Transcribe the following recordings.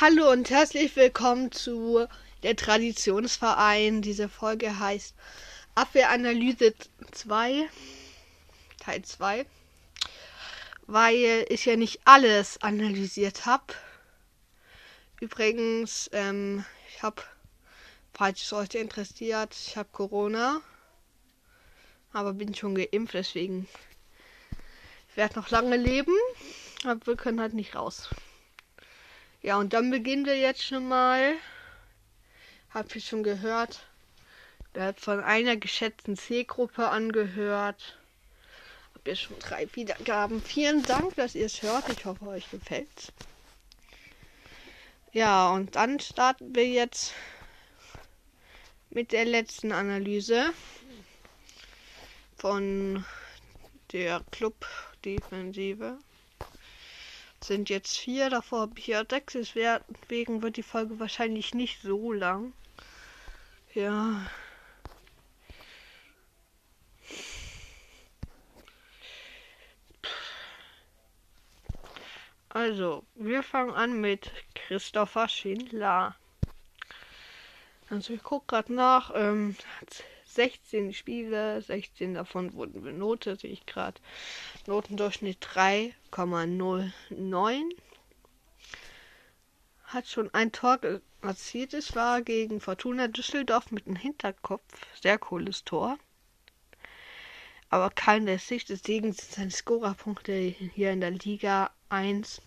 Hallo und herzlich willkommen zu der Traditionsverein. Diese Folge heißt Abwehranalyse 2, Teil 2, weil ich ja nicht alles analysiert habe. Übrigens, ähm, ich habe, falls es euch interessiert, ich habe Corona, aber bin schon geimpft, deswegen werde noch lange leben, aber wir können halt nicht raus. Ja, und dann beginnen wir jetzt schon mal. Habt ihr schon gehört? Der hat von einer geschätzten C-Gruppe angehört. Habt ihr schon drei Wiedergaben. Vielen Dank, dass ihr es hört. Ich hoffe, euch gefällt's. Ja, und dann starten wir jetzt mit der letzten Analyse von der Club-Defensive sind jetzt vier, davor habe ich ja sechs, deswegen wird die Folge wahrscheinlich nicht so lang. Ja. Also, wir fangen an mit Christopher Schindler. Also ich gucke gerade nach, ähm, 16 Spiele, 16 davon wurden benotet, sehe ich gerade. Notendurchschnitt 3,09. Hat schon ein Tor erzielt. Es war gegen Fortuna Düsseldorf mit einem Hinterkopf. Sehr cooles Tor. Aber kein der Sicht. Deswegen sind seine Scorerpunkte hier in der Liga 1.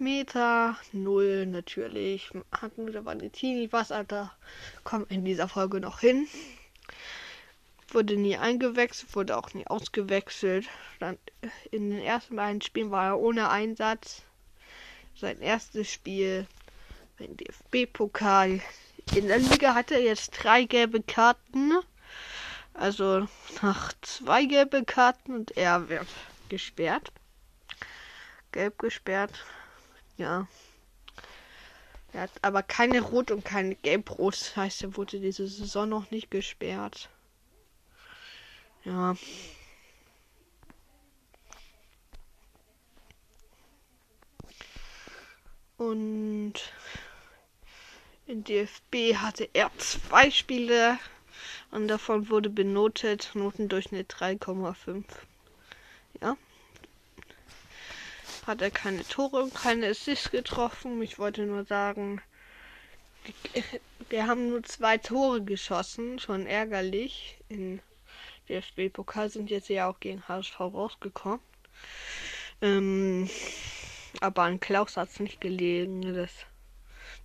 Meter 0 natürlich. Hatten wir Valentini was, Alter. Kommt in dieser Folge noch hin. Wurde nie eingewechselt, wurde auch nie ausgewechselt. Dann in den ersten beiden Spielen war er ohne Einsatz. Sein erstes Spiel im DFB-Pokal. In der Liga hatte er jetzt drei gelbe Karten. Also nach zwei gelbe Karten und er wird gesperrt. Gelb gesperrt. Ja. Er hat aber keine Rot- und keine Gelb-Rot. Das heißt, er wurde diese Saison noch nicht gesperrt. Ja. Und in DFB hatte er zwei Spiele und davon wurde benotet Notendurchschnitt 3,5. Ja hat er keine Tore und keine Assists getroffen. Ich wollte nur sagen, wir haben nur zwei Tore geschossen, schon ärgerlich. In DFB-Pokal sind jetzt ja auch gegen HSV rausgekommen. Ähm, aber an Klaus hat es nicht gelegen. Das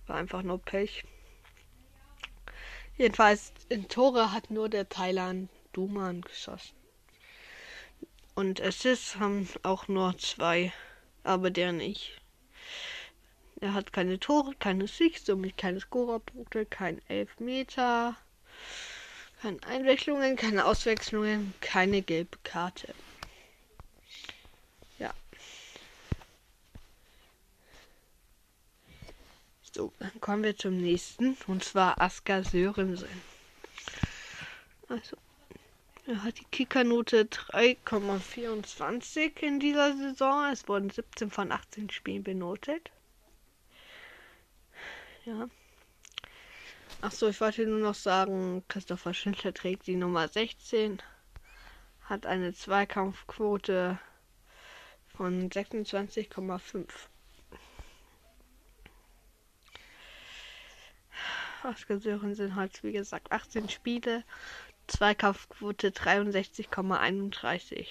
war einfach nur Pech. Jedenfalls in Tore hat nur der Thailand Duman geschossen. Und Assists haben auch nur zwei aber der nicht. Er hat keine Tore, keine Sicht, somit keine Scorerpunkte, kein Elfmeter, keine Einwechslungen, keine Auswechslungen, keine gelbe Karte. Ja. So, dann kommen wir zum nächsten, und zwar Asker Sörensen. Also, er hat die Kickernote 3,24 in dieser Saison. Es wurden 17 von 18 Spielen benotet. Ja. Achso, ich wollte nur noch sagen, Christopher Schindler trägt die Nummer 16, hat eine Zweikampfquote von 26,5. Oscar Sörensen hat, wie gesagt, 18 Spiele, Zweikampfquote 63,31.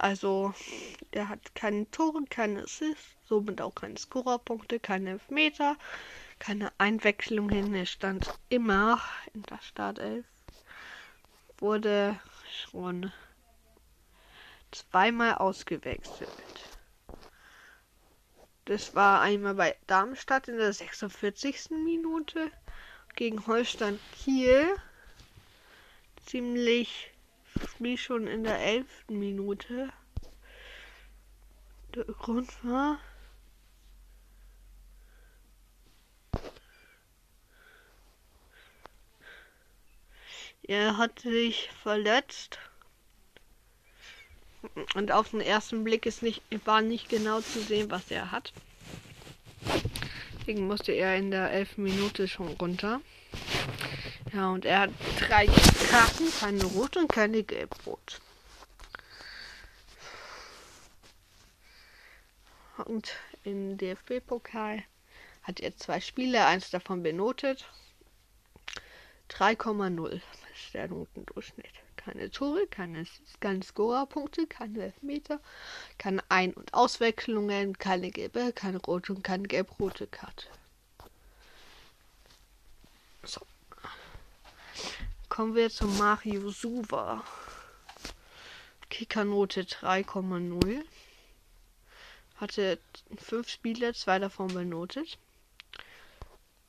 Also, er hat keine Tore, keine Assists, somit auch keine Scorerpunkte, keine Elfmeter, keine Einwechslungen. Er stand immer in der Startelf. Wurde schon zweimal ausgewechselt. Das war einmal bei Darmstadt in der 46. Minute gegen Holstein Kiel. Ziemlich wie schon in der 11. Minute. Der Grund war, er hat sich verletzt Und auf den ersten Blick ist nicht, war nicht genau zu sehen, was er hat. Deswegen musste er in der elften Minute schon runter. Ja, und er hat drei Karten, keine Rot und keine Gelb-Rot. Und im DFB-Pokal hat er zwei Spiele, eins davon benotet. 3,0 ist der Notendurchschnitt. Keine Tore, keine, Scorerpunkte, keine Elfmeter, keine Ein- und Auswechslungen, keine gelbe, keine rote und keine gelb-rote Karte. So. Kommen wir zu Mario Suva. Kickernote 3,0. Hatte fünf Spiele, zwei davon benotet.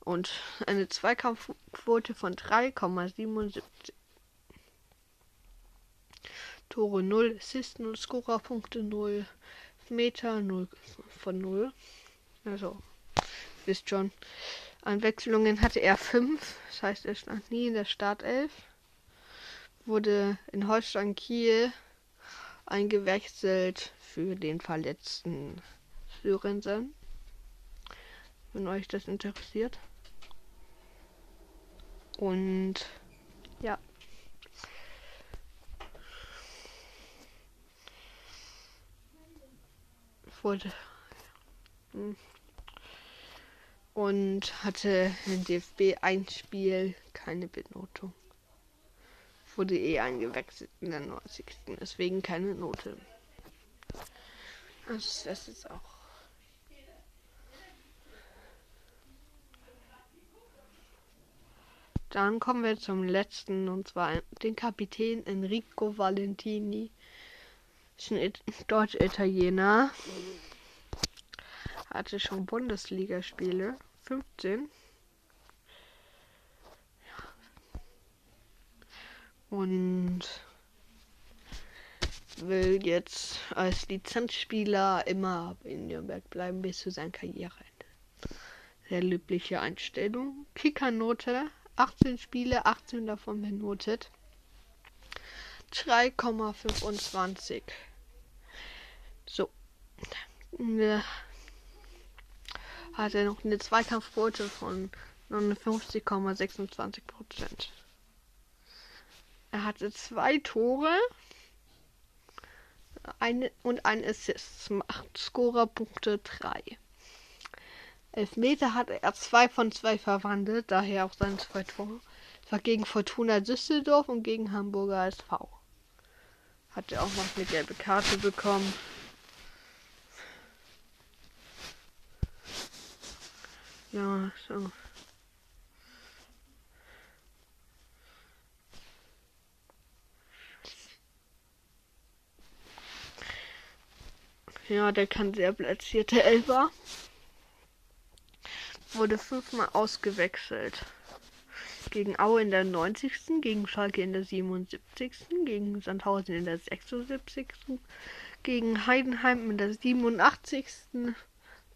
Und eine Zweikampfquote von 3,77. Tore 0, Assist 0, Scorerpunkte 0, Meter 0 von 0. Also, wisst schon. An Wechselungen hatte er 5, das heißt, er stand nie in der Startelf. Wurde in Holstein Kiel eingewechselt für den verletzten Sörensen. Wenn euch das interessiert. Und ja. Wurde. Hm und hatte in DFB ein Spiel keine Benotung. Wurde eh eingewechselt in der 90. Deswegen keine Note. Also das ist auch. Dann kommen wir zum letzten und zwar den Kapitän Enrico Valentini. Ist ein Deutsch-Italiener hatte schon Bundesligaspiele. 15. Und will jetzt als Lizenzspieler immer in Nürnberg bleiben bis zu seinem Karriereende. Sehr löbliche Einstellung. Kickernote 18 Spiele, 18 davon benotet. 3,25. So hat er noch eine Zweikampfquote von 59,26 Prozent. Er hatte zwei Tore eine, und ein Assist. Macht Scorerpunkte 3. Elfmeter hatte er zwei von zwei verwandelt, daher auch seine zwei Tore. Das war gegen Fortuna Düsseldorf und gegen Hamburger SV. Hat er auch noch eine gelbe Karte bekommen. Ja, so. Ja, der kann sehr platzierte Elfer. Wurde fünfmal ausgewechselt. Gegen Aue in der 90. Gegen Schalke in der 77. Gegen Sandhausen in der 76. Gegen Heidenheim in der 87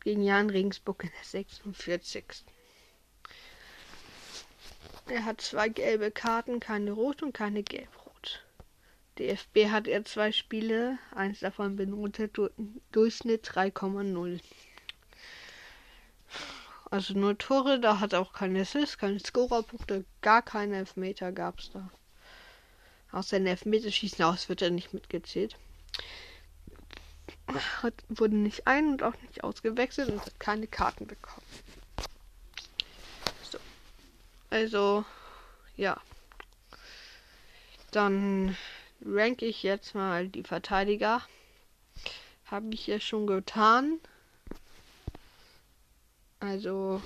gegen Jan Regensburg in der 46. Er hat zwei gelbe Karten, keine rot und keine gelb-rot. DFB hat er zwei Spiele, eins davon benotet Durchschnitt 3,0. Also nur Tore, da hat auch keine Assists, keine Scorerpunkte, gar keine Elfmeter gab es da. Außer den Elfmeterschießen aus wird er nicht mitgezählt hat, wurde nicht ein- und auch nicht ausgewechselt und hat keine Karten bekommen. So. Also, ja. Dann ranke ich jetzt mal die Verteidiger. Habe ich ja schon getan. Also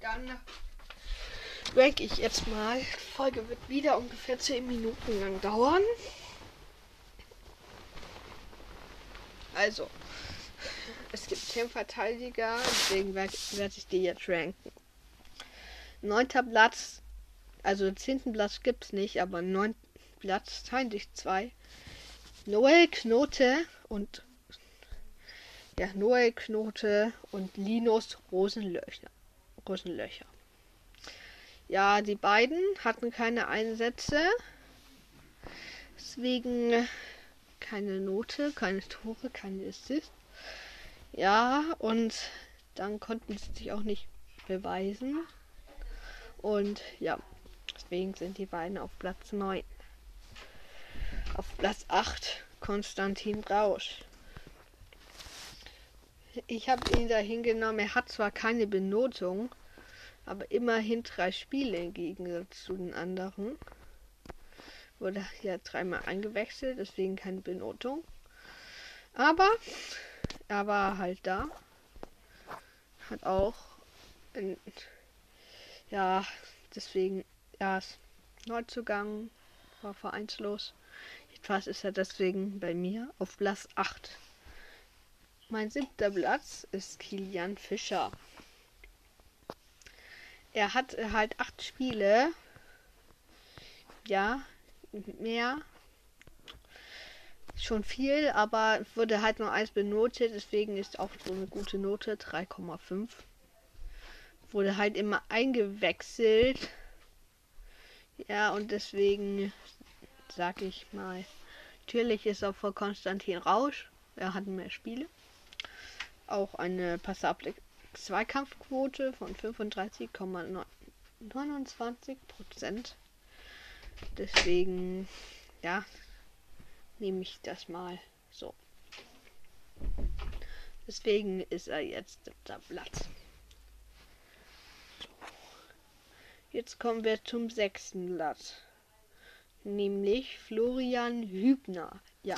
dann rank ich jetzt mal. Die Folge wird wieder ungefähr 10 Minuten lang dauern. Also, es gibt 10 Verteidiger, deswegen werde werd ich die jetzt ranken. Neunter Platz, also zehnten Platz gibt es nicht, aber neunten Platz teilen sich zwei. Noel Knote und ja, Noel Knote und Linus Rosenlöcher. Rosenlöcher. Ja, die beiden hatten keine Einsätze. Deswegen keine Note, keine Tore, keine Assist. Ja, und dann konnten sie sich auch nicht beweisen. Und ja, deswegen sind die beiden auf Platz 9. Auf Platz 8 Konstantin Rausch. Ich habe ihn da hingenommen. Er hat zwar keine Benotung, aber immerhin drei Spiele im Gegensatz zu den anderen. Wurde ja dreimal eingewechselt, deswegen keine Benotung. Aber er war halt da. Hat auch. In, ja, deswegen erst Neuzugang, war vereinslos. Jedenfalls ist er deswegen bei mir auf Platz 8. Mein siebter Platz ist Kilian Fischer. Er hat halt acht Spiele. Ja, mehr. Schon viel, aber wurde halt nur eins benotet, deswegen ist auch so eine gute Note, 3,5. Wurde halt immer eingewechselt. Ja, und deswegen sag ich mal, natürlich ist auch vor Konstantin Rausch. Er hat mehr Spiele. Auch eine Passable Zweikampfquote von 35,29 Prozent. Deswegen, ja, nehme ich das mal so. Deswegen ist er jetzt siebter Platz. Jetzt kommen wir zum sechsten Platz. Nämlich Florian Hübner. Ja.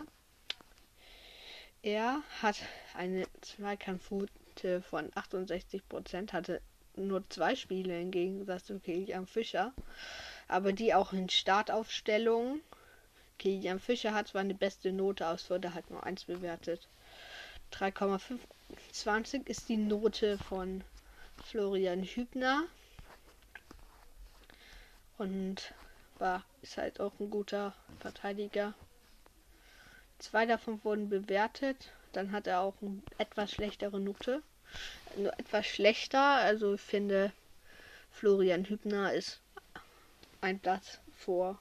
Er hat eine Zweikampfquote von 68%, hatte nur zwei Spiele im Gegensatz zu Kilian Fischer, aber die auch in Startaufstellungen. Kilian Fischer hat zwar eine beste Note aus, wurde halt nur eins bewertet. 3,25 ist die Note von Florian Hübner. Und war, ist halt auch ein guter Verteidiger. Zwei davon wurden bewertet. Dann hat er auch eine etwas schlechtere Note. Nur etwas schlechter. Also ich finde, Florian Hübner ist ein Platz vor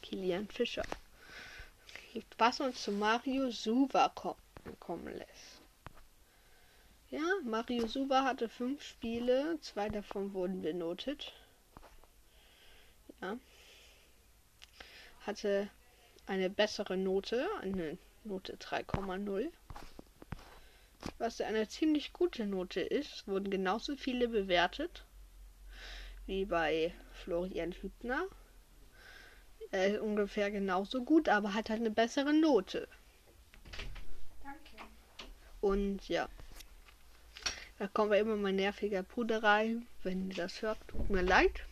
Kilian Fischer. Was uns zu Mario Suva kommen lässt. Ja, Mario Suva hatte fünf Spiele, zwei davon wurden benotet. Ja. Hatte eine bessere Note, eine Note 3,0. Was eine ziemlich gute Note ist, wurden genauso viele bewertet wie bei Florian Hübner. Er ist ungefähr genauso gut, aber hat halt eine bessere Note. Danke. Und ja. Da kommen wir immer mein nerviger Bruder rein. Wenn ihr das hört, tut mir leid.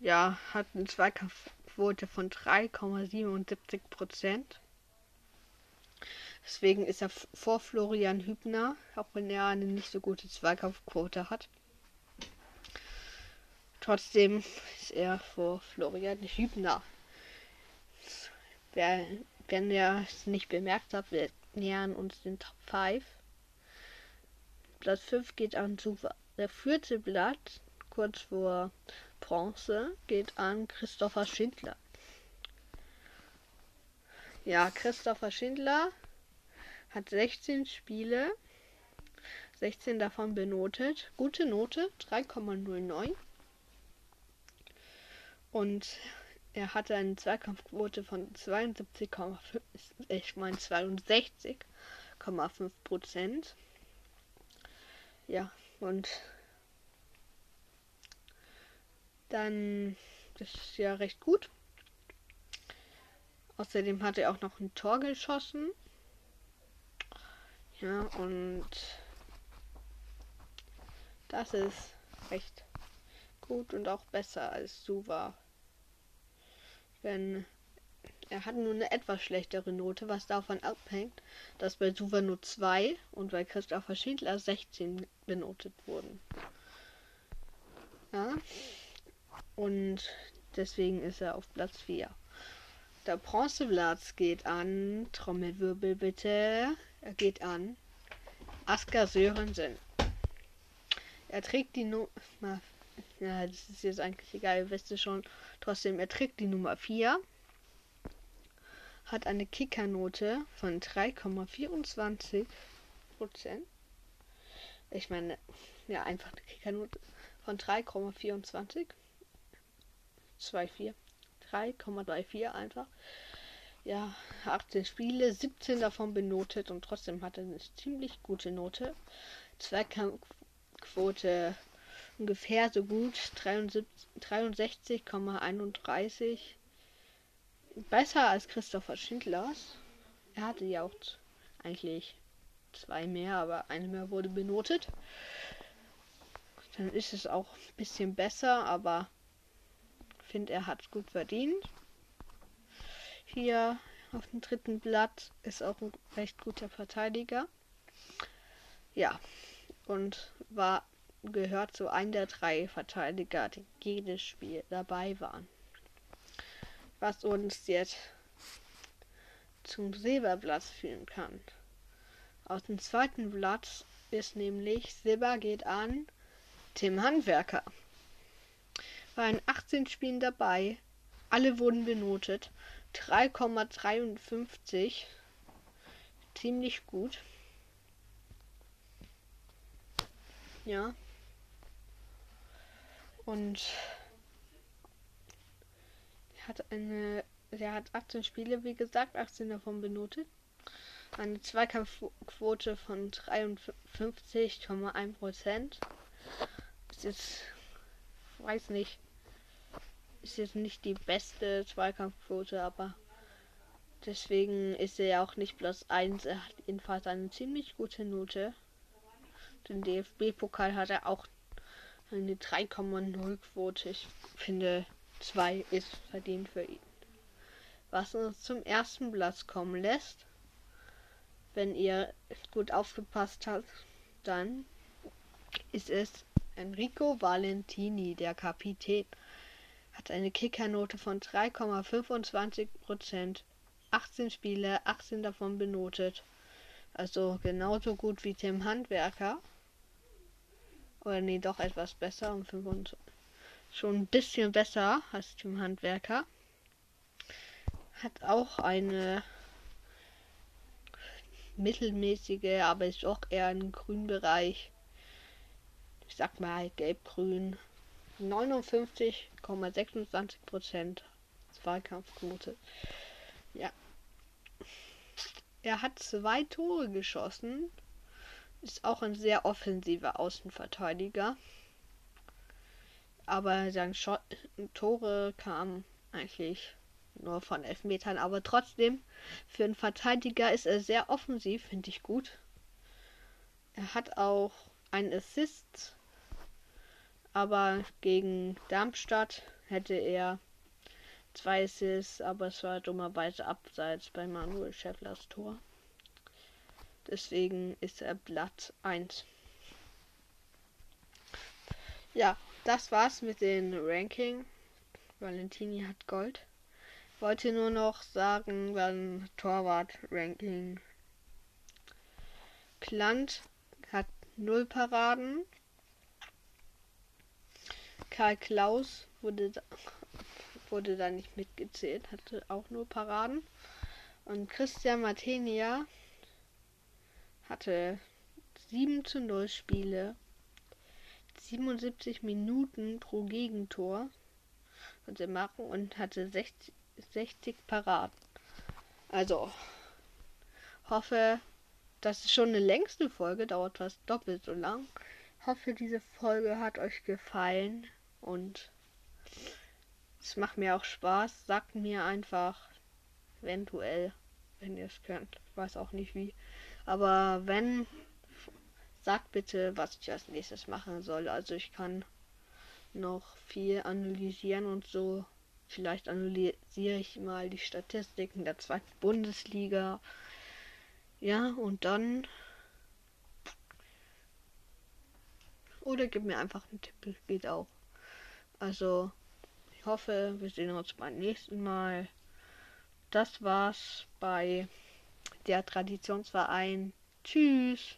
Ja, hat eine Zweikampfquote von 3,77 Prozent. Deswegen ist er vor Florian Hübner, auch wenn er eine nicht so gute Zweikampfquote hat. Trotzdem ist er vor Florian Hübner. Wer, wenn ihr es nicht bemerkt habt, wir nähern uns den Top 5. Platz 5 geht an Suva. Der vierte Blatt, kurz vor Bronze, geht an Christopher Schindler. Ja, Christopher Schindler hat 16 Spiele, 16 davon benotet. Gute Note, 3,09. Und er hatte eine Zweikampfquote von 72,5, ich meine 62,5 Prozent. Ja, und dann das ist ja recht gut. Außerdem hat er auch noch ein Tor geschossen. Ja, und das ist recht gut und auch besser als Suva. Denn er hat nur eine etwas schlechtere Note, was davon abhängt, dass bei Suva nur 2 und bei Christopher Schindler 16 benotet wurden. Ja. Und deswegen ist er auf Platz 4. Der Bronzeplatz geht an, Trommelwirbel bitte, er geht an Asker Sörensen. Er trägt die Nummer, ja, das ist jetzt eigentlich egal, ihr wisst es schon, trotzdem, er trägt die Nummer 4, hat eine Kickernote von 3,24 Prozent. Ich meine, ja, einfach eine Kickernote von 3,24. 2,4. 3,34 einfach. Ja, 18 Spiele, 17 davon benotet und trotzdem hat er eine ziemlich gute Note. Zweikampfquote ungefähr so gut, 63,31. Besser als Christopher Schindlers. Er hatte ja auch eigentlich zwei mehr, aber eine mehr wurde benotet. Dann ist es auch ein bisschen besser, aber finde, er hat gut verdient. Hier auf dem dritten Blatt ist auch ein recht guter Verteidiger. Ja, und war gehört zu einem der drei Verteidiger, die jedes Spiel dabei waren. Was uns jetzt zum Silberplatz führen kann. Aus dem zweiten Blatt ist nämlich Silber geht an Tim Handwerker waren 18 Spielen dabei. Alle wurden benotet. 3,53. Ziemlich gut. Ja. Und er hat eine. Er hat 18 Spiele, wie gesagt, 18 davon benotet. Eine Zweikampfquote von 53,1 Prozent. Ist jetzt, weiß nicht, ist jetzt nicht die beste Zweikampfquote, aber deswegen ist er ja auch nicht plus 1. Er hat jedenfalls eine ziemlich gute Note. Den DFB-Pokal hat er auch eine 3,0 Quote. Ich finde 2 ist verdient für ihn. Was uns zum ersten Platz kommen lässt, wenn ihr gut aufgepasst habt, dann ist es Enrico Valentini, der Kapitän hat eine Kickernote von 3,25 Prozent. 18 Spiele, 18 davon benotet. Also genauso gut wie Tim Handwerker. Oder nee, doch etwas besser. Um 25. Schon ein bisschen besser als Tim Handwerker. Hat auch eine mittelmäßige, aber ist auch eher ein grünen Bereich. Ich sag mal gelb-grün. 59 26% Zweikampfquote. Ja. Er hat zwei Tore geschossen. Ist auch ein sehr offensiver Außenverteidiger. Aber seine Schott Tore kamen eigentlich nur von Elfmetern. Aber trotzdem, für einen Verteidiger ist er sehr offensiv, finde ich gut. Er hat auch einen Assist aber gegen Darmstadt hätte er zwei Assists, aber es war dummerweise abseits bei Manuel Schefflers Tor. Deswegen ist er Blatt 1. Ja, das war's mit den Ranking. Valentini hat Gold. Wollte nur noch sagen, beim Torwart-Ranking. Plant hat 0 Paraden. Karl Klaus wurde da, wurde da nicht mitgezählt, hatte auch nur Paraden. Und Christian Martenia hatte 7 zu 0 Spiele, 77 Minuten pro Gegentor er machen und hatte 60, 60 Paraden. Also, hoffe, das ist schon eine längste Folge, dauert fast doppelt so lang. Hoffe, diese Folge hat euch gefallen. Und es macht mir auch Spaß. Sagt mir einfach, eventuell, wenn ihr es könnt. Ich weiß auch nicht wie. Aber wenn, sagt bitte, was ich als nächstes machen soll. Also ich kann noch viel analysieren und so. Vielleicht analysiere ich mal die Statistiken der zweiten Bundesliga. Ja, und dann. Oder gib mir einfach einen Tipp, geht auch. Also, ich hoffe, wir sehen uns beim nächsten Mal. Das war's bei der Traditionsverein. Tschüss.